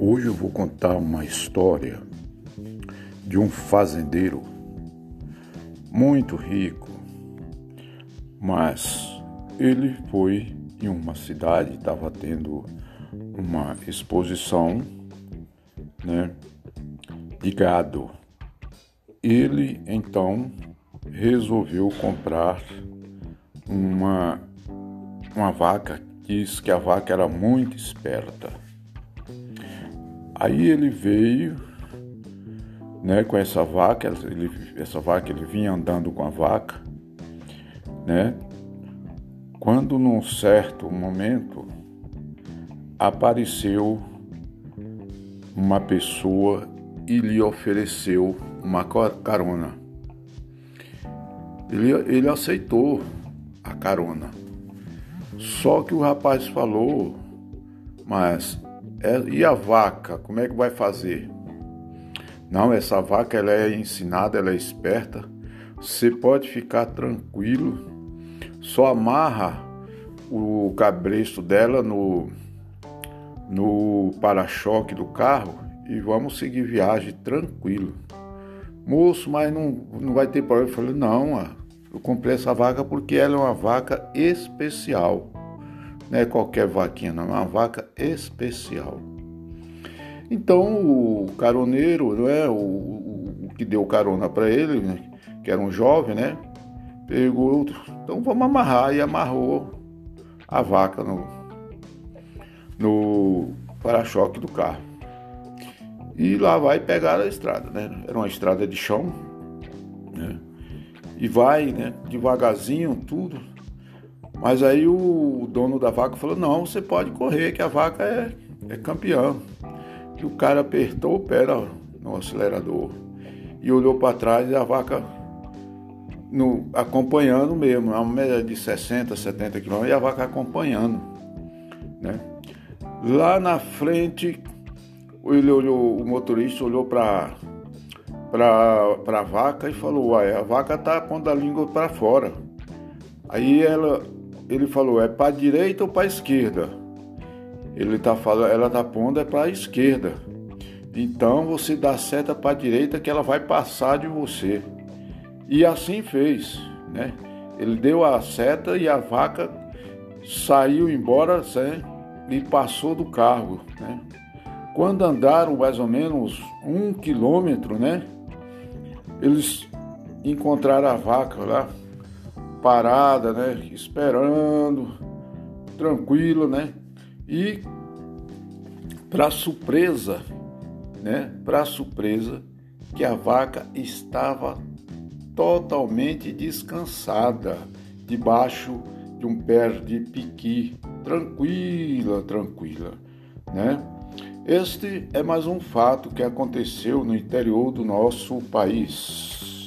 Hoje eu vou contar uma história de um fazendeiro muito rico, mas ele foi em uma cidade, estava tendo uma exposição né, de gado. Ele então resolveu comprar uma, uma vaca, diz que a vaca era muito esperta Aí ele veio, né, com essa vaca, ele, essa vaca ele vinha andando com a vaca, né? Quando num certo momento apareceu uma pessoa e lhe ofereceu uma carona. Ele, ele aceitou a carona. Só que o rapaz falou, mas e a vaca, como é que vai fazer? Não, essa vaca ela é ensinada, ela é esperta. Você pode ficar tranquilo. Só amarra o cabresto dela no no para-choque do carro e vamos seguir viagem tranquilo. Moço, mas não, não vai ter problema. Eu falei, não, eu comprei essa vaca porque ela é uma vaca especial. Não é qualquer vaquinha, não, é uma vaca especial. Então o caroneiro, não é, o, o, que deu carona para ele, né, que era um jovem, né, pegou, então vamos amarrar e amarrou a vaca no, no para-choque do carro. E lá vai pegar a estrada, né? Era uma estrada de chão, né? E vai, né, devagarzinho, tudo. Mas aí o dono da vaca falou: não, você pode correr, que a vaca é, é campeã. E o cara apertou o pé no acelerador e olhou para trás e a vaca no, acompanhando mesmo, uma média de 60, 70 km, e a vaca acompanhando. Né? Lá na frente, ele olhou, o motorista olhou para para a vaca e falou: Uai, a vaca está pondo a língua para fora. Aí ela ele falou, é para direita ou para esquerda? Ele tá falando, ela tá pondo é para a esquerda. Então você dá seta para a direita que ela vai passar de você. E assim fez, né? Ele deu a seta e a vaca saiu embora né? e passou do carro, né? Quando andaram mais ou menos um quilômetro, né? Eles encontraram a vaca lá parada, né? Esperando, tranquilo, né? E para surpresa, né? Para surpresa que a vaca estava totalmente descansada debaixo de um pé de piqui, tranquila, tranquila, né? Este é mais um fato que aconteceu no interior do nosso país.